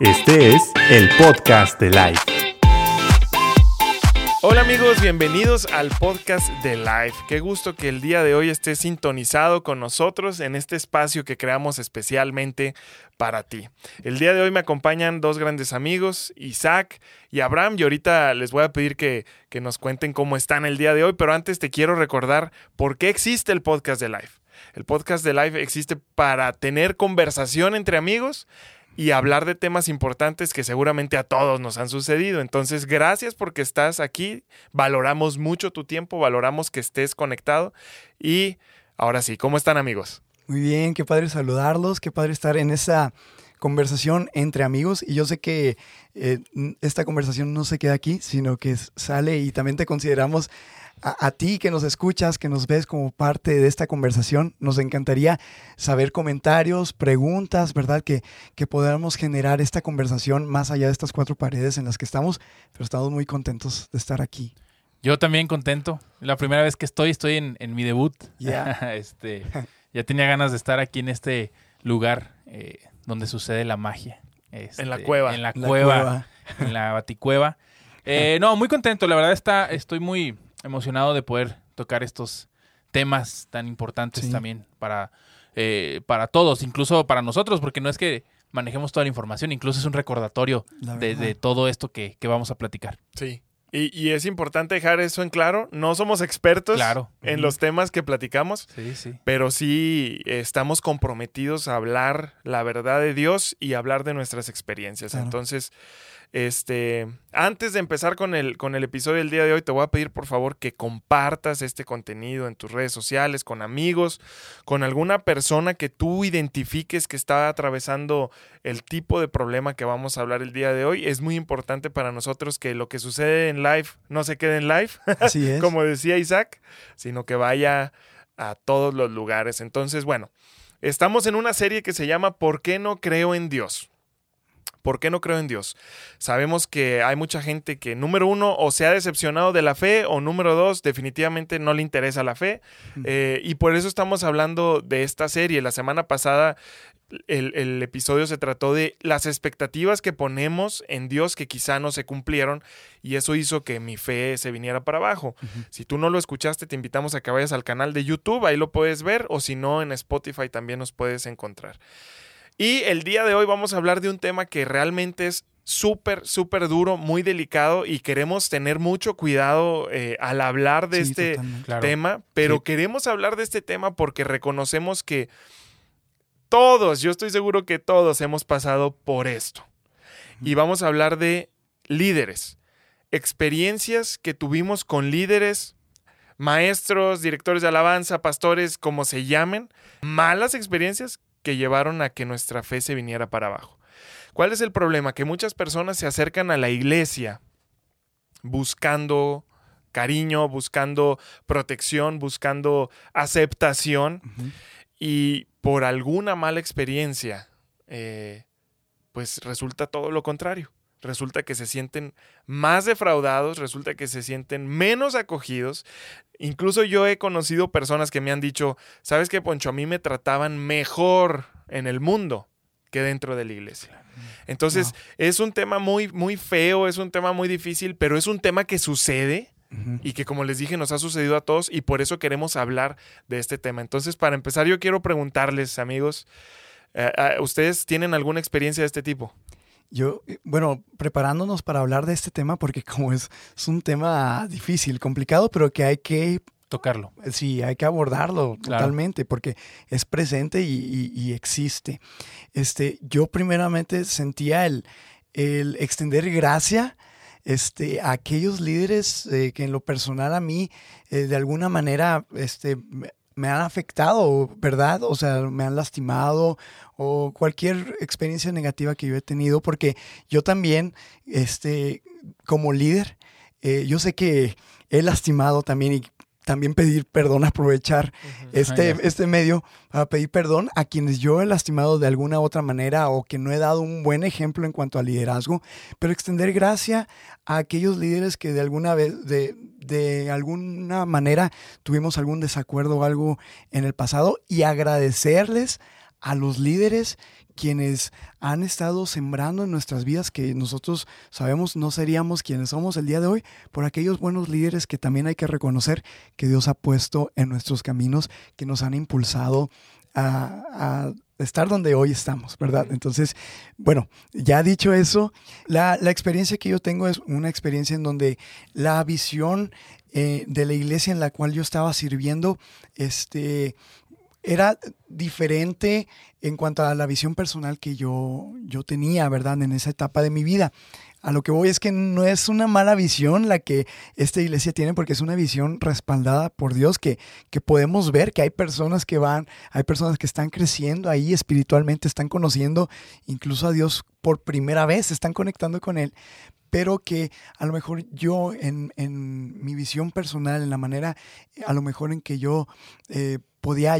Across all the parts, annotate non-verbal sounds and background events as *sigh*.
Este es el podcast de Life. Hola amigos, bienvenidos al podcast de Life. Qué gusto que el día de hoy estés sintonizado con nosotros en este espacio que creamos especialmente para ti. El día de hoy me acompañan dos grandes amigos, Isaac y Abraham, y ahorita les voy a pedir que, que nos cuenten cómo están el día de hoy, pero antes te quiero recordar por qué existe el podcast de Life. El podcast de Life existe para tener conversación entre amigos y hablar de temas importantes que seguramente a todos nos han sucedido. Entonces, gracias porque estás aquí. Valoramos mucho tu tiempo, valoramos que estés conectado. Y ahora sí, ¿cómo están amigos? Muy bien, qué padre saludarlos, qué padre estar en esa conversación entre amigos y yo sé que eh, esta conversación no se queda aquí, sino que sale y también te consideramos a, ti que nos escuchas, que nos ves como parte de esta conversación. Nos encantaría saber comentarios, preguntas, ¿verdad? Que, que podamos generar esta conversación más allá de estas cuatro paredes en las que estamos, pero estamos muy contentos de estar aquí. Yo también contento. La primera vez que estoy, estoy en, mi debut. Ya. *laughs* este, ya tenía ganas de estar aquí en este lugar eh, donde sucede la magia. en la cueva. En la, cueva, En la baticueva. Eh, no, muy contento. La verdad está, estoy muy, emocionado de poder tocar estos temas tan importantes también para, eh, para todos, incluso para nosotros, porque no es que manejemos toda la información, incluso es un recordatorio de, todo esto que, vamos a platicar. Sí. Y, es importante dejar eso en claro. No somos expertos en los temas que platicamos, sí, sí. pero sí estamos comprometidos a hablar la verdad de Dios y hablar de nuestras experiencias. Entonces, este, antes de empezar con el, con el episodio del día de hoy, te voy a pedir por favor que compartas este contenido en tus redes sociales, con amigos, con alguna persona que tú identifiques que está atravesando el tipo de problema que vamos a hablar el día de hoy. Es muy importante para nosotros que lo que sucede en live no se quede en live, *laughs* Así es. como decía Isaac, sino que vaya a todos los lugares. Entonces, bueno, estamos en una serie que se llama ¿Por qué no creo en Dios? ¿Por qué no creo en Dios? Sabemos que hay mucha gente que, número uno, o se ha decepcionado de la fe, o número dos, definitivamente no le interesa la fe. Eh, y por eso estamos hablando de esta serie. La semana pasada el, episodio se trató de las expectativas que ponemos en Dios que quizá no se cumplieron y eso hizo que mi fe se viniera para abajo. Si tú no lo escuchaste, te invitamos a que vayas al canal de YouTube, ahí lo puedes ver o si no, en Spotify también nos puedes encontrar. Y el día de hoy vamos a hablar de un tema que realmente es súper, súper duro, muy delicado y queremos tener mucho cuidado eh, al hablar de este tema, pero queremos hablar de este tema porque reconocemos que todos, yo estoy seguro que todos hemos pasado por esto. Y vamos a hablar de líderes, experiencias que tuvimos con líderes, maestros, directores de alabanza, pastores, como se llamen, malas experiencias que llevaron a que nuestra fe se viniera para abajo. ¿Cuál es el problema? Que muchas personas se acercan a la iglesia buscando cariño, buscando protección, buscando aceptación y por alguna mala experiencia, eh, pues resulta todo lo contrario. Resulta que se sienten más defraudados, resulta que se sienten menos acogidos, Incluso yo he conocido personas que me han dicho, ¿sabes qué, Poncho? A mí me trataban mejor en el mundo que dentro de la iglesia. Entonces, es un tema muy, muy feo, es un tema muy difícil, pero es un tema que sucede y que, como les dije, nos ha sucedido a todos y por eso queremos hablar de este tema. Entonces, para empezar, yo quiero preguntarles, amigos, eh, eh, ¿ustedes tienen alguna experiencia de este tipo? Yo, eh, bueno, preparándonos para hablar de este tema, porque *laughs* como es, es un tema difícil, complicado, pero que hay que tocarlo. Eh, sí, hay que abordarlo totalmente porque es presente y, existe. Este, yo primeramente sentía el, el extender gracia este, a aquellos líderes eh, que en lo personal a mí de alguna manera este, me han afectado, ¿verdad? O sea, me han lastimado o cualquier experiencia negativa que yo he tenido, porque yo también, este, como líder, eh, yo sé que he lastimado también y también pedir perdón, aprovechar este, este medio para pedir perdón a quienes yo he lastimado de alguna otra manera o que no he dado un buen ejemplo en cuanto al liderazgo, pero extender gracia a aquellos líderes que de alguna vez, de, de alguna manera tuvimos algún desacuerdo o algo en el pasado y agradecerles a los líderes quienes han estado sembrando en nuestras vidas que nosotros sabemos no seríamos quienes somos el día de hoy, por aquellos buenos líderes que también hay que reconocer que Dios ha puesto en nuestros caminos, que nos han impulsado a, estar donde hoy estamos, ¿verdad? Entonces, bueno, ya dicho eso, la, experiencia que yo tengo es una experiencia en donde la visión eh, de la iglesia en la cual yo estaba sirviendo, este, era diferente en cuanto a la visión personal que yo, yo tenía, ¿verdad? En esa etapa de mi vida. A lo que voy es que no es una mala visión la que esta iglesia tiene, porque es una visión respaldada por Dios, que, que podemos ver que hay personas que van, hay personas que están creciendo ahí espiritualmente, están conociendo incluso a Dios por primera vez, están conectando con Él, pero que a lo mejor yo en, en mi visión personal, en la manera, a lo mejor en que yo eh, podía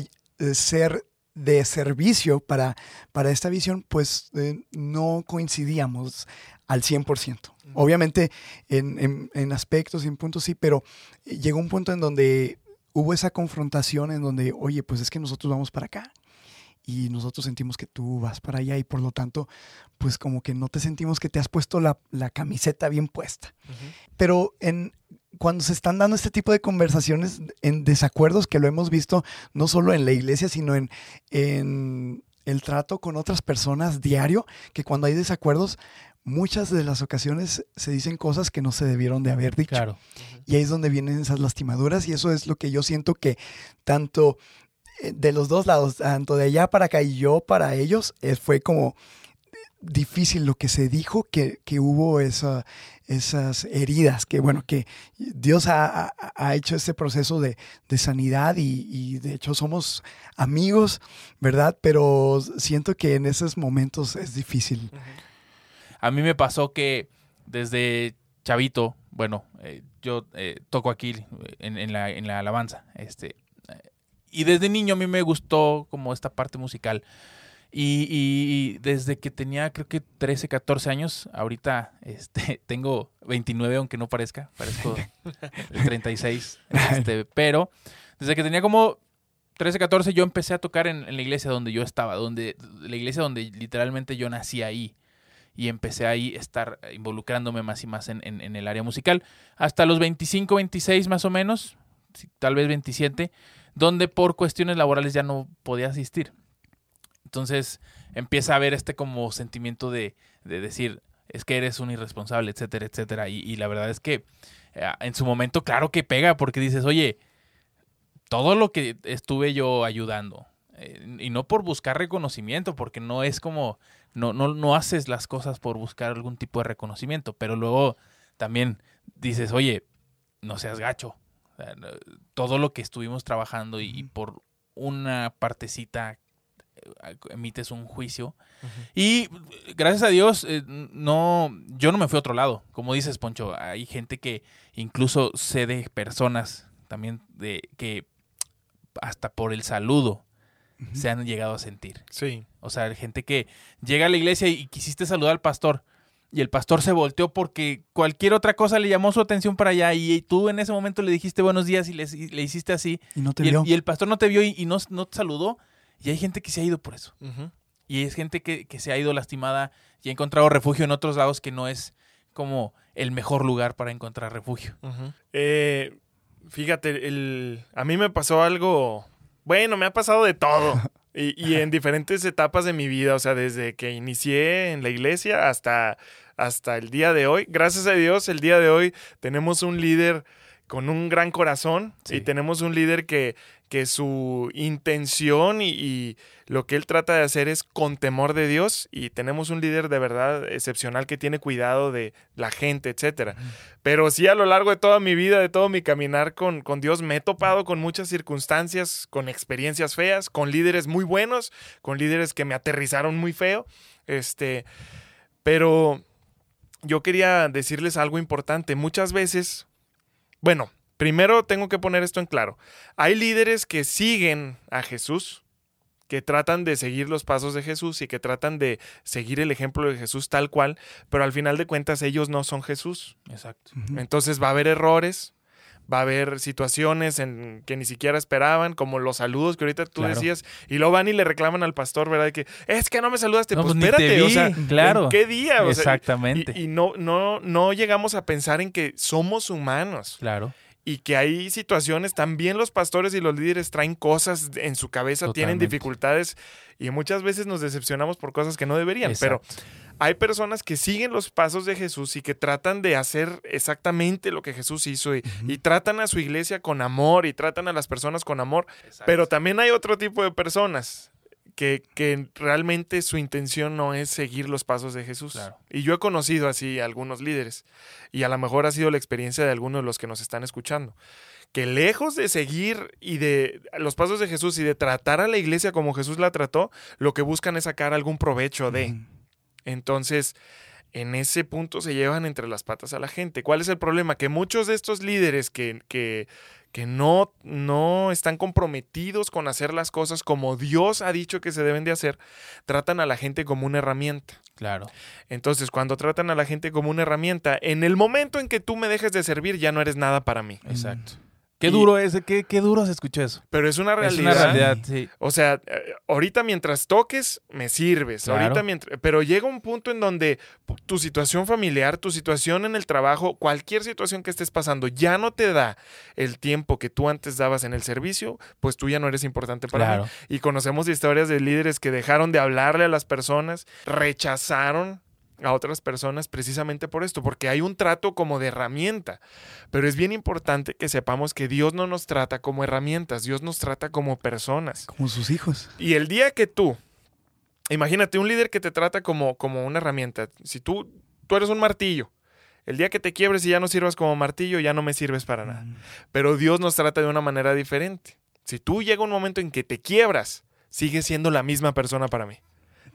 ser de servicio para, para esta visión, pues eh, no coincidíamos al 100%. Obviamente en, en, aspectos y en puntos sí, pero llegó un punto en donde hubo esa confrontación en donde, oye, pues es que nosotros vamos para acá y nosotros sentimos que tú vas para allá y por lo tanto, pues como que no te sentimos que te has puesto la, camiseta bien puesta. Pero en, cuando se están dando este tipo de conversaciones en desacuerdos, que lo hemos visto no solo en la iglesia, sino en, en el trato con otras personas diario, que cuando hay desacuerdos, muchas de las ocasiones se dicen cosas que no se debieron de haber dicho. Claro. Y ahí es donde vienen esas lastimaduras y eso es lo que yo siento que tanto eh, de los dos lados, tanto de allá para acá y yo para ellos, eh, fue como difícil lo que se dijo, que, hubo esa, esas heridas, que bueno, que Dios ha, hecho este proceso de, sanidad y, de hecho somos amigos, ¿verdad? Pero siento que en esos momentos es difícil. A mí me pasó que desde chavito, bueno, eh, yo toco aquí en, la, en la alabanza, este, y desde niño a mí me gustó como esta parte musical. Y, desde que tenía creo que 13, 14 años, ahorita *laughs* este, tengo 29 aunque no parezca, parezco 36, *laughs* este, pero desde que tenía como 13, 14 yo empecé a tocar en, la iglesia donde yo estaba, donde la iglesia donde literalmente yo nací ahí y empecé ahí a estar involucrándome más y más en, en el área musical. Hasta los 25, 26 más o menos, tal vez 27, donde por cuestiones laborales ya no podía asistir. Entonces empieza a haber este como sentimiento de, decir, es que eres un irresponsable, etcétera, etcétera. Y, la verdad es que eh, en su momento, claro que pega, porque dices, oye, todo lo que estuve yo ayudando, eh, y no por buscar reconocimiento, porque no es como, no, no, no haces las cosas por buscar algún tipo de reconocimiento, pero luego también dices, oye, no seas gacho, todo lo que estuvimos trabajando y, por una partecita emites un juicio. Y gracias a Dios, eh, no, yo no me fui a otro lado. Como dices, Poncho, hay gente que incluso sé de personas también de que hasta por el saludo se han llegado a sentir. Sí. O sea, gente que llega a la iglesia y quisiste saludar al pastor y el pastor se volteó porque cualquier otra cosa le llamó su atención para allá y tú en ese momento le dijiste buenos días y le, hiciste así. Y no te y vio. El, y el pastor no te vio y, no, no, te saludó. Y hay gente que se ha ido por eso. Y es gente que, se ha ido lastimada y ha encontrado refugio en otros lados que no es como el mejor lugar para encontrar refugio. Eh, fíjate, el, a mí me pasó algo, bueno, me ha pasado de todo. *laughs* y, y en diferentes etapas de mi vida, o sea, desde que inicié en la iglesia hasta hasta el día de hoy. Gracias a Dios, el día de hoy tenemos un líder con un gran corazón y tenemos un líder que, que su intención y, lo que él trata de hacer es con temor de Dios y tenemos un líder de verdad excepcional que tiene cuidado de la gente, etcétera. Pero sí a lo largo de toda mi vida, de todo mi caminar con, con Dios, me he topado con muchas circunstancias, con experiencias feas, con líderes muy buenos, con líderes que me aterrizaron muy feo, este, pero yo quería decirles algo importante. Muchas veces, bueno, primero tengo que poner esto en claro. Hay líderes que siguen a Jesús, que tratan de seguir los pasos de Jesús y que tratan de seguir el ejemplo de Jesús tal cual, pero al final de cuentas ellos no son Jesús. Exacto. Entonces va a haber errores, va a haber situaciones en que ni siquiera esperaban, como los saludos que ahorita tú decías, y luego van y le reclaman al pastor, ¿verdad? Que es que no me saludaste, pues, pues espérate, o sea, claro. qué día? Exactamente. y, no, no, no llegamos a pensar en que somos humanos. Claro y que hay situaciones, también los pastores y los líderes traen cosas en su cabeza, tienen dificultades y muchas veces nos decepcionamos por cosas que no deberían, pero hay personas que siguen los pasos de Jesús y que tratan de hacer exactamente lo que Jesús hizo y, tratan a su iglesia con amor y tratan a las personas con amor, pero también hay otro tipo de personas que, que, realmente su intención no es seguir los pasos de Jesús. Y yo he conocido así a algunos líderes y a lo mejor ha sido la experiencia de algunos de los que nos están escuchando que lejos de seguir y de los pasos de Jesús y de tratar a la iglesia como Jesús la trató, lo que buscan es sacar algún provecho de. Entonces, en ese punto se llevan entre las patas a la gente. ¿Cuál es el problema? Que muchos de estos líderes que, que, que no, no están comprometidos con hacer las cosas como Dios ha dicho que se deben de hacer, tratan a la gente como una herramienta. Claro. Entonces, cuando tratan a la gente como una herramienta, en el momento en que tú me dejes de servir, ya no eres nada para mí. Exacto. Qué duro es, qué, qué, duro se escuchó eso. Pero es una realidad. Es una realidad, sí. O sea, eh, ahorita mientras toques, me sirves. Ahorita mientras. Pero llega un punto en donde tu situación familiar, tu situación en el trabajo, cualquier situación que estés pasando, ya no te da el tiempo que tú antes dabas en el servicio, pues tú ya no eres importante para mí. Y conocemos historias de líderes que dejaron de hablarle a las personas, rechazaron a otras personas precisamente por esto, porque hay un trato como de herramienta. Pero es bien importante que sepamos que Dios no nos trata como herramientas, Dios nos trata como personas. Como sus hijos. Y el día que tú, imagínate un líder que te trata como, como una herramienta, si tú, tú eres un martillo, el día que te quiebres y ya no sirvas como martillo, ya no me sirves para nada. Mm. Pero Dios nos trata de una manera diferente. Si tú llega un momento en que te quiebras, sigues siendo la misma persona para mí.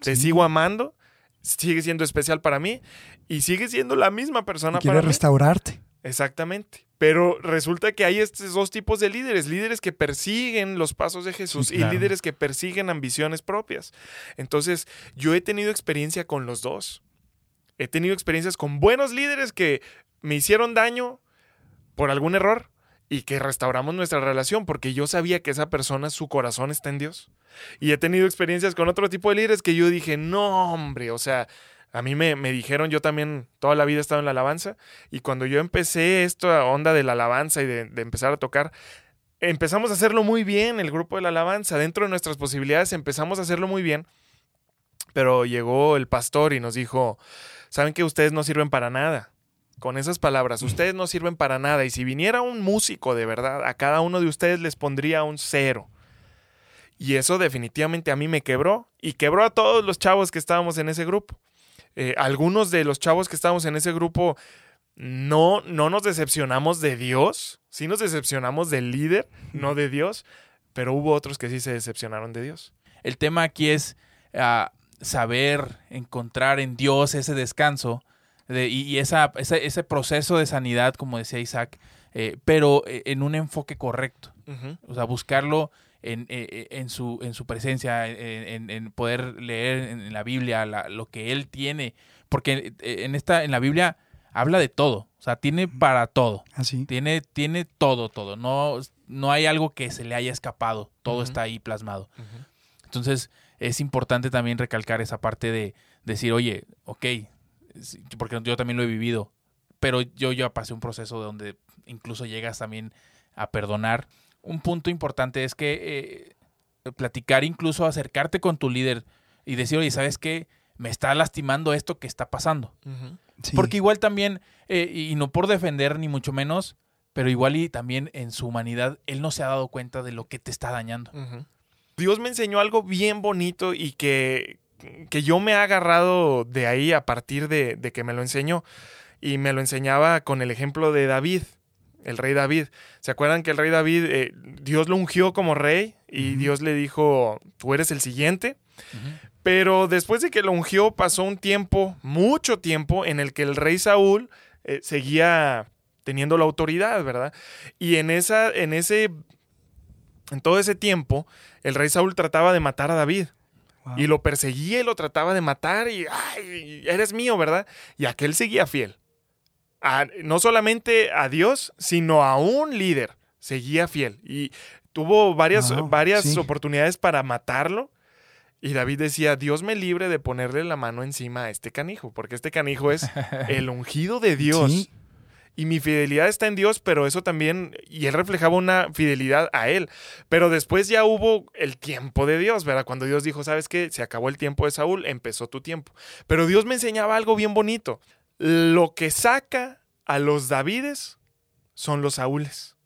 Te sigo amando sigue siendo especial para mí y sigue siendo la misma persona quiere restaurarte. Exactamente. Pero resulta que hay estos dos tipos de líderes, líderes que persiguen los pasos de Jesús y líderes que persiguen ambiciones propias. Entonces, yo he tenido experiencia con los dos. He tenido experiencias con buenos líderes que me hicieron daño por algún error y que restauramos nuestra relación porque yo sabía que esa persona, su corazón está en Dios. Y he tenido experiencias con otro tipo de líderes que yo dije, no, hombre, o sea, a mí me, dijeron, yo también toda la vida he estado en la alabanza y cuando yo empecé esta onda de la alabanza y de, de empezar a tocar, empezamos a hacerlo muy bien, el grupo de la alabanza, dentro de nuestras posibilidades empezamos a hacerlo muy bien, pero llegó el pastor y nos dijo, saben que ustedes no sirven para nada con esas palabras. Ustedes no sirven para nada. Y si viniera un músico de verdad, a cada uno de ustedes les pondría un cero. Y eso definitivamente a mí me quebró. Y quebró a todos los chavos que estábamos en ese grupo. Eh, algunos de los chavos que estábamos en ese grupo no, no nos decepcionamos de Dios. Sí nos decepcionamos del líder, no de Dios. Pero hubo otros que sí se decepcionaron de Dios. El tema aquí es ah, saber encontrar en Dios ese descanso y, esa, ese, proceso de sanidad, como decía Isaac, eh, pero eh, en un enfoque correcto. O sea, buscarlo en, eh, en, su, en su presencia, en, poder leer en la Biblia lo que Él tiene. Porque en, esta, en la Biblia habla de todo. O sea, tiene para todo. Así. ¿Ah, tiene, tiene todo, todo. No, no hay algo que se le haya escapado. Todo está ahí plasmado. Entonces, es importante también recalcar esa parte de decir, oye, ok, porque yo también lo he vivido, pero yo ya pasé un proceso donde incluso llegas también a perdonar. Un punto importante es que eh, platicar, incluso acercarte con tu líder y decir, oye, ¿sabes qué? Me está lastimando esto que está pasando. Porque igual también, eh, y no por defender ni mucho menos, pero igual y también en su humanidad, él no se ha dado cuenta de lo que te está dañando. Dios me enseñó algo bien bonito y que, que yo me he agarrado de ahí a partir de, que me lo enseñó. Y me lo enseñaba con el ejemplo de David, el rey David. ¿Se acuerdan que el rey David, eh, Dios lo ungió como rey y Dios le dijo, tú eres el siguiente? Pero después de que lo ungió pasó un tiempo, mucho tiempo, en el que el rey Saúl eh, seguía teniendo la autoridad, ¿verdad? Y en esa, en ese, en todo ese tiempo, el rey Saúl trataba de matar a David. Y lo perseguía y lo trataba de matar y, ay, eres mío, ¿verdad? Y aquel seguía fiel. no solamente a Dios, sino a un líder. Seguía fiel. Y tuvo varias, varias oportunidades para matarlo. Y David decía, Dios me libre de ponerle la mano encima a este canijo, porque este canijo es *laughs* el ungido de Dios. Y mi fidelidad está en Dios, pero eso también, y él reflejaba una fidelidad a él. Pero después ya hubo el tiempo de Dios, ¿verdad? Cuando Dios dijo, ¿sabes qué? Se acabó el tiempo de Saúl, empezó tu tiempo. Pero Dios me enseñaba algo bien bonito. Lo que saca a los Davides son los Saúles.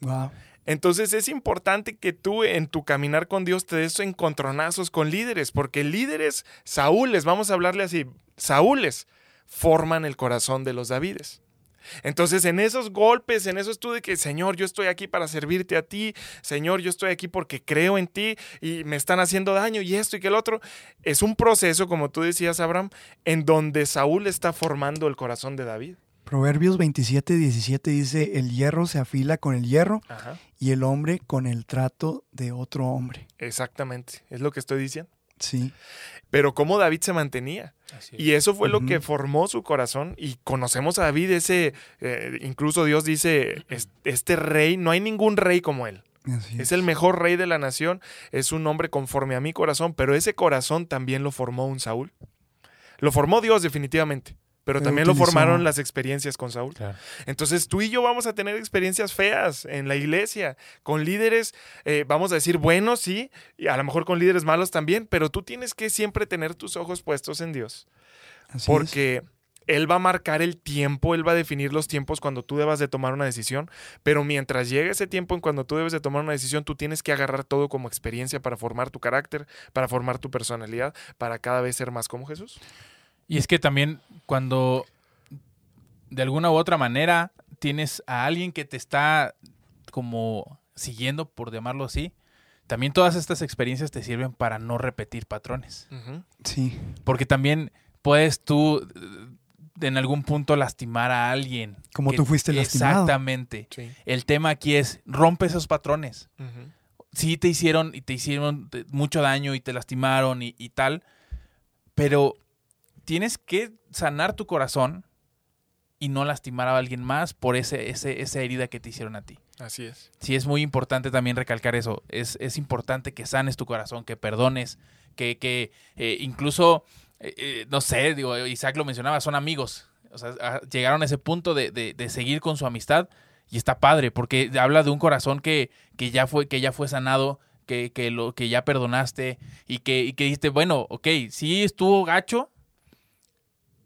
Wow. Entonces es importante que tú en tu caminar con Dios te des encontronazos con líderes, porque líderes, Saúles, vamos a hablarle así, Saúles forman el corazón de los Davides. Entonces, en esos golpes, en eso tú de que, Señor, yo estoy aquí para servirte a ti, Señor, yo estoy aquí porque creo en ti y me están haciendo daño y esto y que el otro, es un proceso, como tú decías, Abraham, en donde Saúl está formando el corazón de David. Proverbios 27, 17 dice, el hierro se afila con el hierro y el hombre con el trato de otro hombre. Exactamente, es lo que estoy diciendo. Sí. Pero cómo David se mantenía. Y eso fue lo que formó su corazón. Y conocemos a David, ese, eh, incluso Dios dice, este rey, no hay ningún rey como él. es. el mejor rey de la nación, es un hombre conforme a mi corazón, pero ese corazón también lo formó un Saúl. Lo formó Dios definitivamente pero también lo formaron las experiencias con Saúl. Entonces tú y yo vamos a tener experiencias feas en la iglesia, con líderes, eh, vamos a decir buenos, sí, y a lo mejor con líderes malos también, pero tú tienes que siempre tener tus ojos puestos en Dios. porque Él va a marcar el tiempo, Él va a definir los tiempos cuando tú debas de tomar una decisión, pero mientras llegue ese tiempo en cuando tú debes de tomar una decisión, tú tienes que agarrar todo como experiencia para formar tu carácter, para formar tu personalidad, para cada vez ser más como Jesús. Y es que también cuando de alguna u otra manera tienes a alguien que te está como siguiendo, por llamarlo así, también todas estas experiencias te sirven para no repetir patrones. Sí. Porque también puedes tú en algún punto lastimar a alguien. Como tú fuiste lastimado. Exactamente. El tema aquí es rompe esos patrones. Sí te hicieron y te hicieron mucho daño y te lastimaron y tal, pero tienes que sanar tu corazón y no lastimar a alguien más por ese, esa herida que te hicieron a ti. Así es. Sí, es muy importante también recalcar eso. Es, importante que sanes tu corazón, que perdones, que, que eh, incluso, eh, eh, no sé, digo, Isaac lo mencionaba, son amigos. O sea, llegaron a ese punto de, seguir con su amistad y está padre porque habla de un corazón que, que, ya, fue, que ya fue sanado, que, que, lo, que ya perdonaste y que, y que dijiste, bueno, ok, sí estuvo gacho,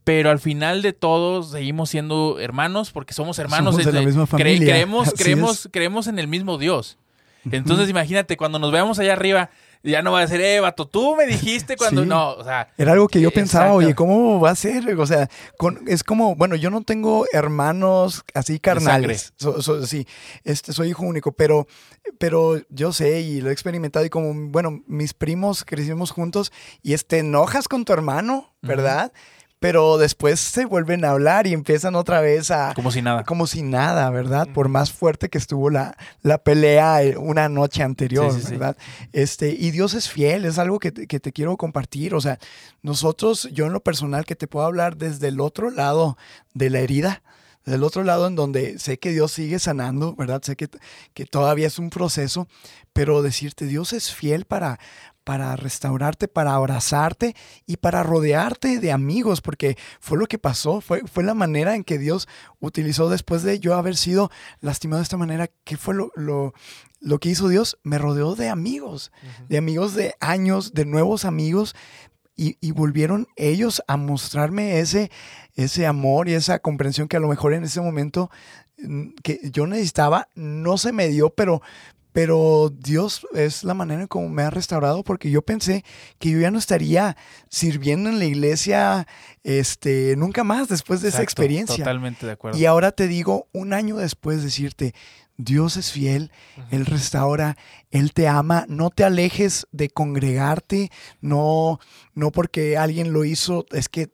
pero al final de todos seguimos siendo hermanos porque somos hermanos. de la misma familia. creemos, creemos, creemos en el mismo Dios. Entonces, imagínate, cuando nos veamos allá arriba, ya no va a ser, eh, vato, tú me dijiste *laughs* cuando. No, o sea. Era algo que yo pensaba, oye, ¿cómo va a ser? O sea, es como, bueno, yo no tengo hermanos así carnales. sí, este, soy hijo único, pero, pero yo sé y lo he experimentado y como, bueno, mis primos crecimos juntos y este, enojas con tu hermano, ¿verdad? Pero después se vuelven a hablar y empiezan otra vez a... Como si nada. Como si nada, ¿verdad? Por más fuerte que estuvo la, la pelea eh, una noche anterior, ¿verdad? Este, y Dios es fiel, es algo que te, que te quiero compartir. O sea, nosotros, yo en lo personal, que te puedo hablar desde el otro lado de la herida, del otro lado en donde sé que Dios sigue sanando, ¿verdad? Sé que, que todavía es un proceso, pero decirte, Dios es fiel para, para restaurarte, para abrazarte y para rodearte de amigos, porque fue lo que pasó, fue, fue la manera en que Dios utilizó después de yo haber sido lastimado de esta manera. ¿Qué fue lo, lo, que hizo Dios? Me rodeó de amigos, de amigos de años, de nuevos amigos, y, y, volvieron ellos a mostrarme ese, ese amor y esa comprensión que a lo mejor en ese momento mm, que yo necesitaba, no se me dio, pero, pero Dios es la manera en cómo me ha restaurado porque yo pensé que yo ya no estaría sirviendo en la iglesia este, nunca más después de esa experiencia. Totalmente de acuerdo. Y ahora te digo, un año después, decirte, Dios es fiel, Él restaura, Él te ama, no te alejes de congregarte, no, no porque alguien lo hizo, es que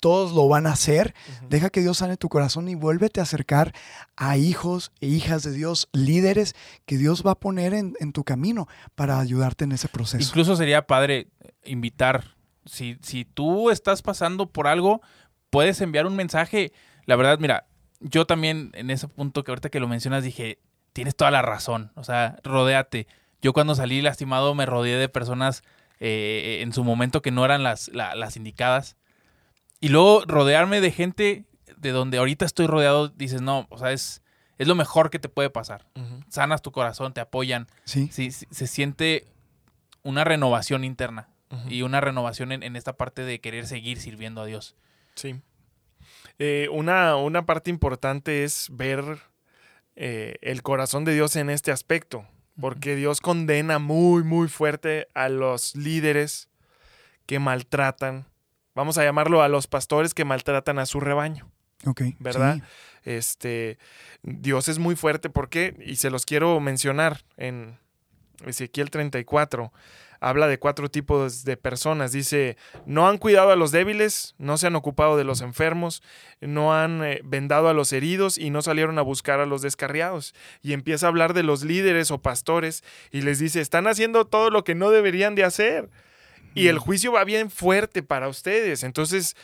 todos lo van a hacer. Deja que Dios sane tu corazón y vuélvete a acercar a hijos e hijas de Dios, líderes que Dios va a poner en, tu camino para ayudarte en ese proceso. Incluso sería padre invitar, si, si tú estás pasando por algo, puedes enviar un mensaje la verdad, mira, yo también en ese punto que ahorita que lo mencionas dije, tienes toda la razón. O sea, rodéate. Yo cuando salí lastimado me rodeé de personas eh, en su momento que no eran las, las indicadas. Y luego rodearme de gente de donde ahorita estoy rodeado, dices, no, o sea, es, es lo mejor que te puede pasar. Sanas tu corazón, te apoyan. Sí. sí. se siente una renovación interna y una renovación en, esta parte de querer seguir sirviendo a Dios. Sí. Eh, una, una, parte importante es ver eh, el corazón de Dios en este aspecto, porque Dios condena muy, muy fuerte a los líderes que maltratan, vamos a llamarlo a los pastores que maltratan a su rebaño. Ok. ¿Verdad? Este, Dios es muy fuerte, ¿por qué? Y se los quiero mencionar en Ezequiel 34 habla de cuatro tipos de personas. Dice, no han cuidado a los débiles, no se han ocupado de los enfermos, no han eh, vendado a los heridos y no salieron a buscar a los descarriados. Y empieza a hablar de los líderes o pastores y les dice, están haciendo todo lo que no deberían de hacer. Y el juicio va bien fuerte para ustedes. Entonces,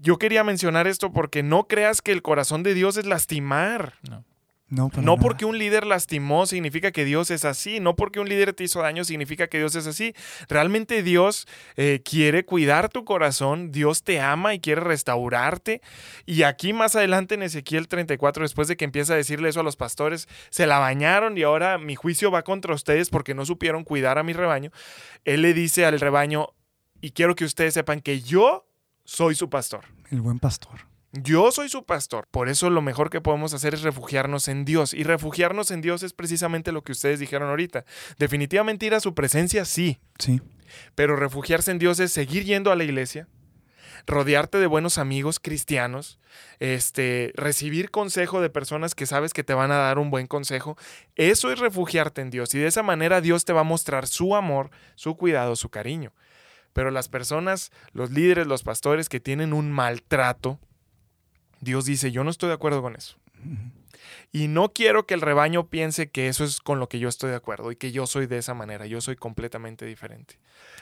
yo quería mencionar esto porque no creas que el corazón de Dios es lastimar. No. No, porque un líder lastimó significa que Dios es así. No porque un líder te hizo daño significa que Dios es así. Realmente Dios eh, quiere cuidar tu corazón. Dios te ama y quiere restaurarte. Y aquí más adelante en Ezequiel 34, después de que empieza a decirle eso a los pastores, se la bañaron y ahora mi juicio va contra ustedes porque no supieron cuidar a mi rebaño. Él le dice al rebaño, y quiero que ustedes sepan que yo soy su pastor. El buen pastor. Yo soy su pastor. Por eso lo mejor que podemos hacer es refugiarnos en Dios. Y refugiarnos en Dios es precisamente lo que ustedes dijeron ahorita. Definitivamente ir a su presencia, sí. Sí. Pero refugiarse en Dios es seguir yendo a la iglesia, rodearte de buenos amigos cristianos, este, recibir consejo de personas que sabes que te van a dar un buen consejo. Eso es refugiarte en Dios. Y de esa manera Dios te va a mostrar su amor, su cuidado, su cariño. Pero las personas, los líderes, los pastores que tienen un maltrato, Dios dice, yo no estoy de acuerdo con eso. Y no quiero que el rebaño piense que eso es con lo que yo estoy de acuerdo y que yo soy de esa manera, yo soy completamente diferente.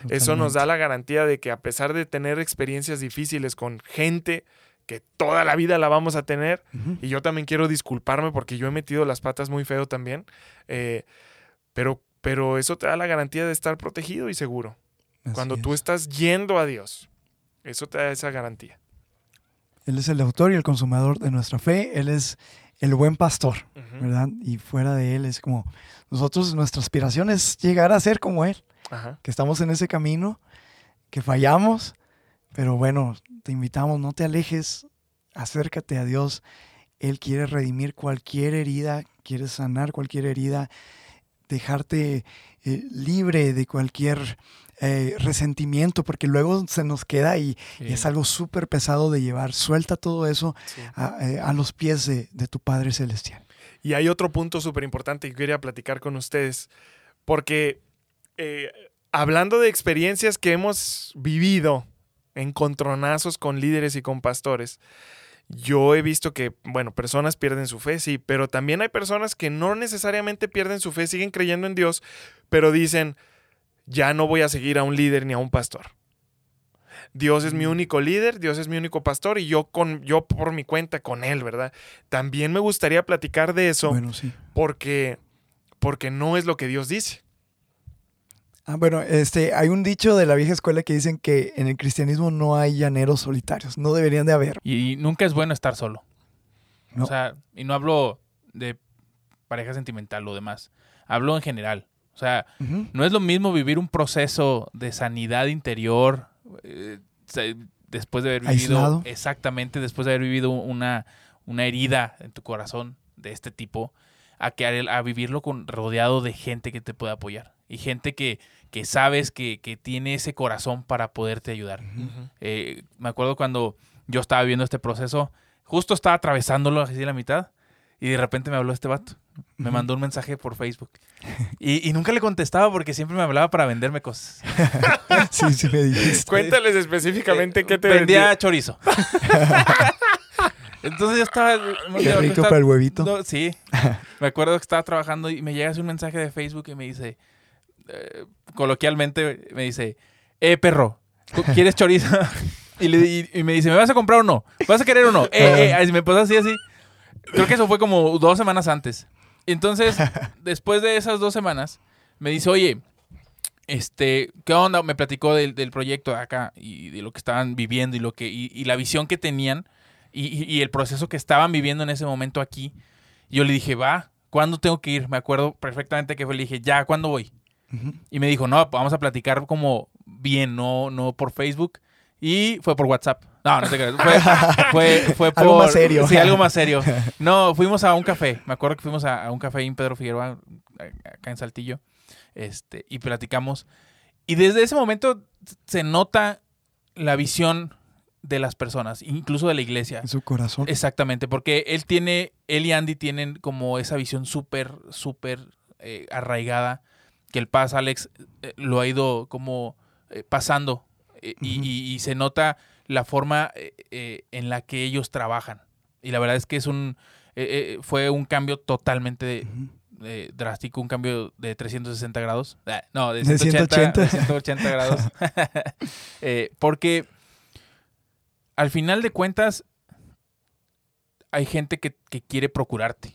Eso nos da la garantía de que a pesar de tener experiencias difíciles con gente que toda la vida la vamos a tener, y yo también quiero disculparme porque yo he metido las patas muy feo también, eh, pero, pero eso te da la garantía de estar protegido y seguro. Cuando tú estás yendo a Dios, eso te da esa garantía. Él es el autor y el consumador de nuestra fe. Él es el buen pastor, ¿verdad? Y fuera de Él es como nosotros, nuestra aspiración es llegar a ser como Él, que estamos en ese camino, que fallamos, pero bueno, te invitamos, no te alejes, acércate a Dios. Él quiere redimir cualquier herida, quiere sanar cualquier herida, dejarte eh, libre de cualquier eh, resentimiento, porque luego se nos queda y, es algo súper pesado de llevar. Suelta todo eso eh, a, los pies de, tu Padre Celestial. Y hay otro punto súper importante que quería platicar con ustedes, porque eh, hablando de experiencias que hemos vivido, encontronazos con líderes y con pastores, yo he visto que, bueno, personas pierden su fe, sí, pero también hay personas que no necesariamente pierden su fe, siguen creyendo en Dios, pero dicen, ya no voy a seguir a un líder ni a un pastor. Dios es mi mm. único líder, Dios es mi único pastor y yo con yo por mi cuenta con él, ¿verdad? También me gustaría platicar de eso bueno, sí. porque porque no es lo que Dios dice. Ah, bueno, este, hay un dicho de la vieja escuela que dicen que en el cristianismo no hay llaneros solitarios, no deberían de haber. Y, nunca es bueno estar solo. O sea, y no hablo de pareja sentimental o demás, hablo en general. O sea, no es lo mismo vivir un proceso de sanidad interior eh, después de haber vivido. Exactamente, después de haber vivido una, una herida en tu corazón de este tipo, a, que, a vivirlo con, rodeado de gente que te puede apoyar. Y gente que, que sabes que, que tiene ese corazón para poderte ayudar. Eh, me acuerdo cuando yo estaba viviendo este proceso, justo estaba atravesándolo así de la mitad, y de repente me habló este vato me mandó un mensaje por Facebook. Y, nunca le contestaba porque siempre me hablaba para venderme cosas. *laughs* sí, sí me dijiste. Cuéntales específicamente qué te vendía. chorizo. *laughs* Entonces yo estaba... Qué rico para el huevito. sí. Me acuerdo que estaba trabajando y me llega un mensaje de Facebook y me dice... Eh, coloquialmente me dice... Eh, perro, ¿quieres chorizo? *laughs* Y, le, y, me dice, ¿me vas a comprar o no? ¿Vas a querer o no? Eh, eh, me pasó así, así. Creo que eso fue como dos semanas antes. Entonces, *laughs* después de esas dos semanas, me dice, oye, este, ¿qué onda? Me platicó del, proyecto de acá y de lo que estaban viviendo y lo que, y, la visión que tenían y, el proceso que estaban viviendo en ese momento aquí. yo le dije, va, ¿cuándo tengo que ir? Me acuerdo perfectamente que fue, le dije, ya, ¿cuándo voy? Y me dijo, no, vamos a platicar como bien, no, no por Facebook. Y fue por WhatsApp. No, no te creas. Fue, *laughs* fue, por. algo más serio. Sí, algo más serio. No, fuimos a un café. Me acuerdo que fuimos a, un café en Pedro Figueroa, acá en Saltillo. Este, y platicamos. Y desde ese momento se nota la visión de las personas, incluso de la iglesia. En su corazón. Exactamente, porque él tiene, él y Andy tienen como esa visión súper, súper eh, arraigada, que el Paz Alex eh, lo ha ido como eh, pasando y, se nota la forma en la que ellos trabajan. Y la verdad es que es un, fue un cambio totalmente drástico, un cambio de 360 grados. Ah, no, de 180, 180. grados. *laughs* Eh, porque al final de cuentas hay gente que, quiere procurarte.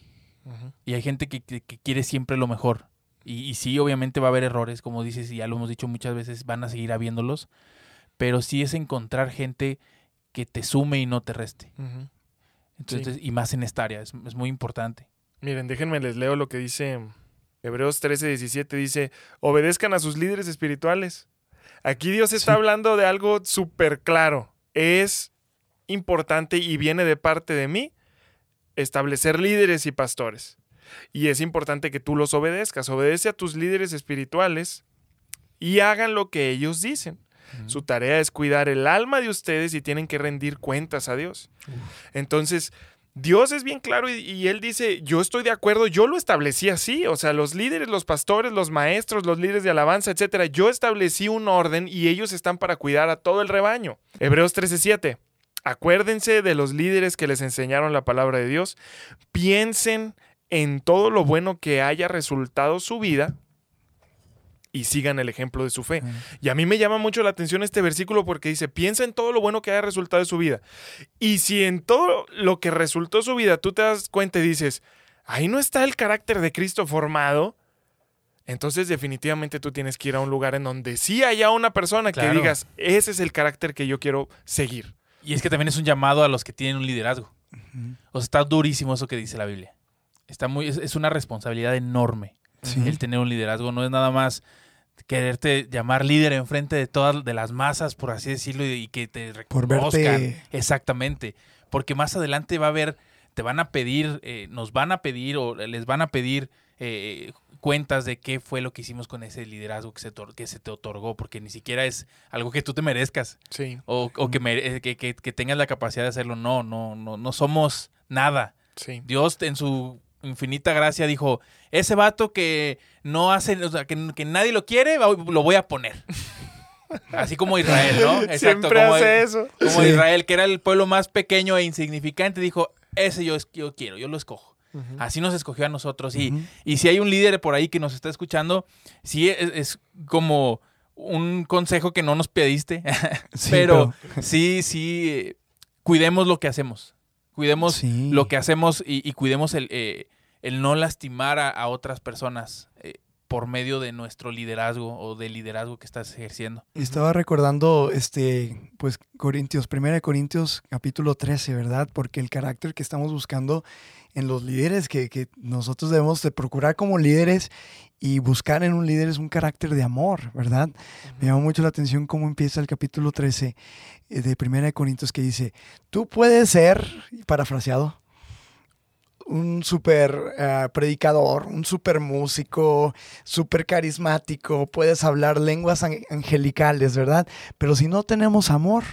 Y hay gente que, quiere siempre lo mejor. Y, sí, obviamente va a haber errores, como dices, y ya lo hemos dicho muchas veces, van a seguir habiéndolos. Pero sí es encontrar gente que te sume y no te reste. Entonces, y más en esta área, es muy importante. Miren, déjenme les leo lo que dice Hebreos 13, 17. Dice, obedezcan a sus líderes espirituales. Aquí Dios está hablando de algo súper claro. Es importante y viene de parte de mí establecer líderes y pastores. Y es importante que tú los obedezcas. Obedece a tus líderes espirituales y hagan lo que ellos dicen. Su tarea es cuidar el alma de ustedes y tienen que rendir cuentas a Dios. Entonces, Dios es bien claro y, Él dice, yo estoy de acuerdo, yo lo establecí así, o sea, los líderes, los pastores, los maestros, los líderes de alabanza, etcétera, yo establecí un orden y ellos están para cuidar a todo el rebaño. Hebreos 13:7. Acuérdense de los líderes que les enseñaron la palabra de Dios, piensen en todo lo bueno que haya resultado su vida y sigan el ejemplo de su fe. Y a mí me llama mucho la atención este versículo porque dice, piensa en todo lo bueno que haya resultado de su vida. Y si en todo lo que resultó su vida tú te das cuenta y dices, ahí no está el carácter de Cristo formado, entonces definitivamente tú tienes que ir a un lugar en donde sí haya una persona que digas, ese es el carácter que yo quiero seguir. Y es que también es un llamado a los que tienen un liderazgo. O sea, está durísimo eso que dice la Biblia. Está muy, es, una responsabilidad enorme el tener un liderazgo. No es nada más quererte llamar líder enfrente de todas de las masas, por así decirlo, y, que te reconozcan. Exactamente. Porque más adelante va a haber, te van a pedir, eh, nos van a pedir o les van a pedir eh, cuentas de qué fue lo que hicimos con ese liderazgo que se, que se te otorgó, porque ni siquiera es algo que tú te merezcas. Sí. O, eh, que, que, que, tengas la capacidad de hacerlo. No, no, no, no somos nada. Sí. Dios en su infinita gracia dijo, ese vato que no hace, o sea, que, nadie lo quiere, lo voy a poner. *laughs* Así como Israel, ¿no? Exacto. Siempre como, hace eso. Como Israel, que era el pueblo más pequeño e insignificante, dijo, ese yo, yo quiero, yo lo escojo. Así nos escogió a nosotros. Y, y si hay un líder por ahí que nos está escuchando, sí es, como un consejo que no nos pediste, *laughs* pero, sí, sí, cuidemos lo que hacemos. Cuidemos lo que hacemos y, cuidemos el, eh, el no lastimar a, otras personas eh, por medio de nuestro liderazgo o del liderazgo que estás ejerciendo. Estaba recordando, este, pues, Corintios, primera de Corintios, capítulo 13, ¿verdad? Porque el carácter que estamos buscando en los líderes, que, nosotros debemos de procurar como líderes y buscar en un líder es un carácter de amor, ¿verdad? Me llama mucho la atención cómo empieza el capítulo 13 eh, de Primera de Corintios que dice, tú puedes ser, parafraseado, un súper eh, predicador, un súper músico, súper carismático, puedes hablar lenguas angelicales, ¿verdad? Pero si no tenemos amor,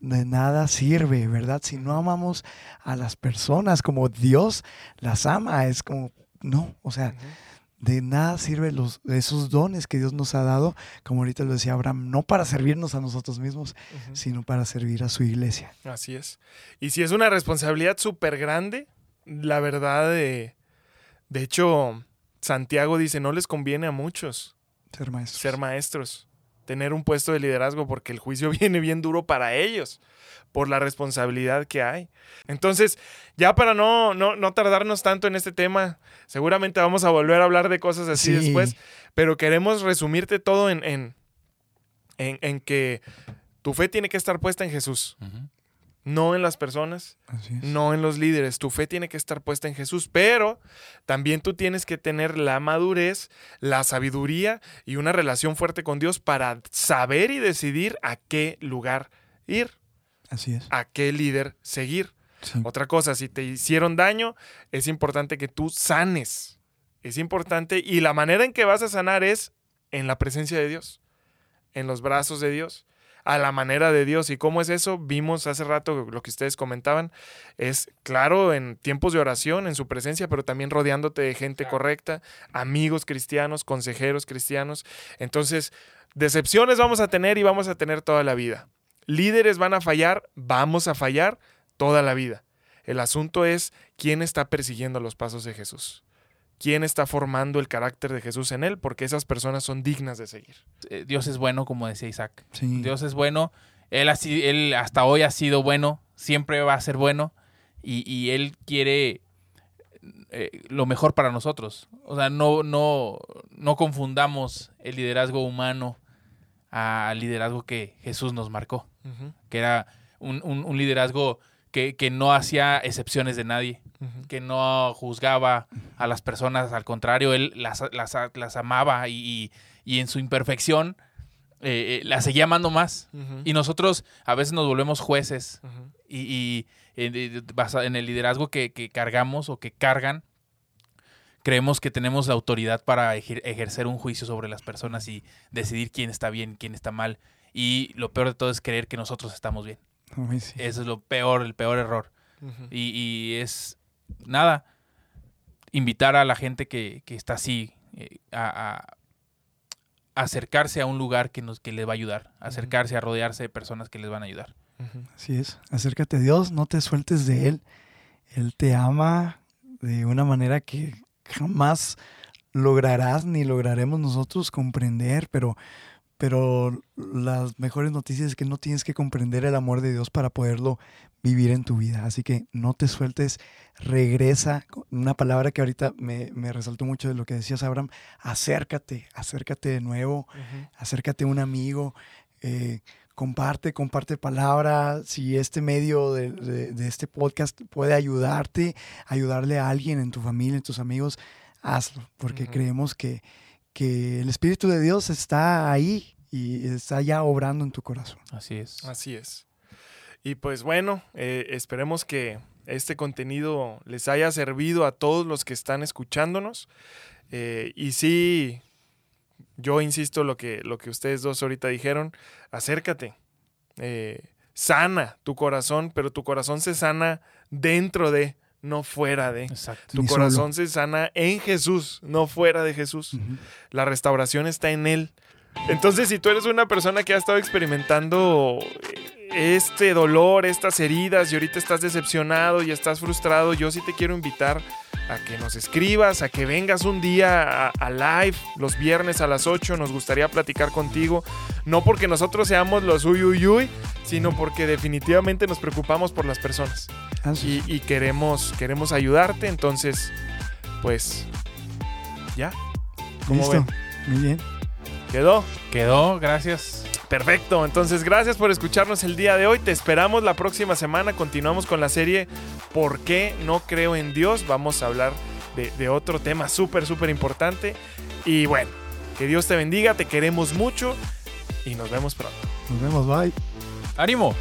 de nada sirve, ¿verdad? Si no amamos a las personas como Dios las ama, es como, no, o sea, de nada sirve los, esos dones que Dios nos ha dado, como ahorita lo decía Abraham, no para servirnos a nosotros mismos, sino para servir a su iglesia. Así es. Y si es una responsabilidad súper grande, la verdad, de, de hecho, Santiago dice, no les conviene a muchos ser maestros. Ser maestros. tener un puesto de liderazgo porque el juicio *laughs* viene bien duro para ellos por la responsabilidad que hay. Entonces, ya para no, no, tardarnos tanto en este tema, seguramente vamos a volver a hablar de cosas así después, pero queremos resumirte todo en, en, en, que tu fe tiene que estar puesta en Jesús. No en las personas, no en los líderes. Tu fe tiene que estar puesta en Jesús, pero también tú tienes que tener la madurez, la sabiduría y una relación fuerte con Dios para saber y decidir a qué lugar ir. Así es. A qué líder seguir. Otra cosa, si te hicieron daño, es importante que tú sanes. Es importante y la manera en que vas a sanar es en la presencia de Dios, en los brazos de Dios, a la manera de Dios. ¿Y cómo es eso? Vimos hace rato lo que ustedes comentaban. Es claro en tiempos de oración, en su presencia, pero también rodeándote de gente correcta, amigos cristianos, consejeros cristianos. Entonces, decepciones vamos a tener y vamos a tener toda la vida líderes van a fallar, vamos a fallar toda la vida. El asunto es quién está persiguiendo los pasos de Jesús. ¿Quién está formando el carácter de Jesús en él? Porque esas personas son dignas de seguir. Eh, Dios es bueno, como decía Isaac. Dios es bueno. Él, él, hasta hoy ha sido bueno, siempre va a ser bueno. Y, Él quiere eh, lo mejor para nosotros. O sea, no, no, no confundamos el liderazgo humano al liderazgo que Jesús nos marcó que era un, liderazgo que, no hacía excepciones de nadie, que no juzgaba a las personas, al contrario, él las, las, amaba y, en su imperfección eh, eh, las seguía amando más. Y nosotros a veces nos volvemos jueces y, en el liderazgo que, que, cargamos o que cargan, creemos que tenemos la autoridad para ejercer un juicio sobre las personas y decidir quién está bien, quién está mal. Y lo peor de todo es creer que nosotros estamos bien. Eso es lo peor, el peor error. y, es, nada, invitar a la gente que, está así eh, a, acercarse a un lugar que, nos, que les va a ayudar, acercarse a rodearse de personas que les van a ayudar. Así es, acércate a Dios, no te sueltes de Él. Él te ama de una manera que jamás lograrás ni lograremos nosotros comprender, pero pero las mejores noticias es que no tienes que comprender el amor de Dios para poderlo vivir en tu vida. Así que no te sueltes, regresa. Una palabra que ahorita me, resaltó mucho de lo que decías, Abraham, acércate, acércate de nuevo, acércate a un amigo, eh, comparte, comparte palabra. Si este medio de, este podcast puede ayudarte, ayudarle a alguien en tu familia, en tus amigos, hazlo, porque creemos que que el Espíritu de Dios está ahí y está ya obrando en tu corazón. Así es. Así es. Y pues bueno, eh, esperemos que este contenido les haya servido a todos los que están escuchándonos. Eh, y sí, yo insisto lo que, lo que ustedes dos ahorita dijeron, acércate. Eh, sana tu corazón, pero tu corazón se sana dentro de, no fuera de. Tu corazón se sana en Jesús, no fuera de Jesús. La restauración está en Él. Entonces, si tú eres una persona que ha estado experimentando este dolor, estas heridas y ahorita estás decepcionado y estás frustrado, yo sí te quiero invitar a que nos escribas, a que vengas un día a, live los viernes a las 8. Nos gustaría platicar contigo. No porque nosotros seamos los uy, sino porque definitivamente nos preocupamos por las personas. Y, queremos, queremos ayudarte. Entonces, pues, ya. Listo. Muy bien. ¿Quedó? Quedó, gracias. Perfecto, entonces gracias por escucharnos el día de hoy. Te esperamos la próxima semana. Continuamos con la serie ¿Por qué no creo en Dios? Vamos a hablar de, otro tema súper, súper importante. Y bueno, que Dios te bendiga, te queremos mucho y nos vemos pronto. Nos vemos, bye. ¡Ánimo!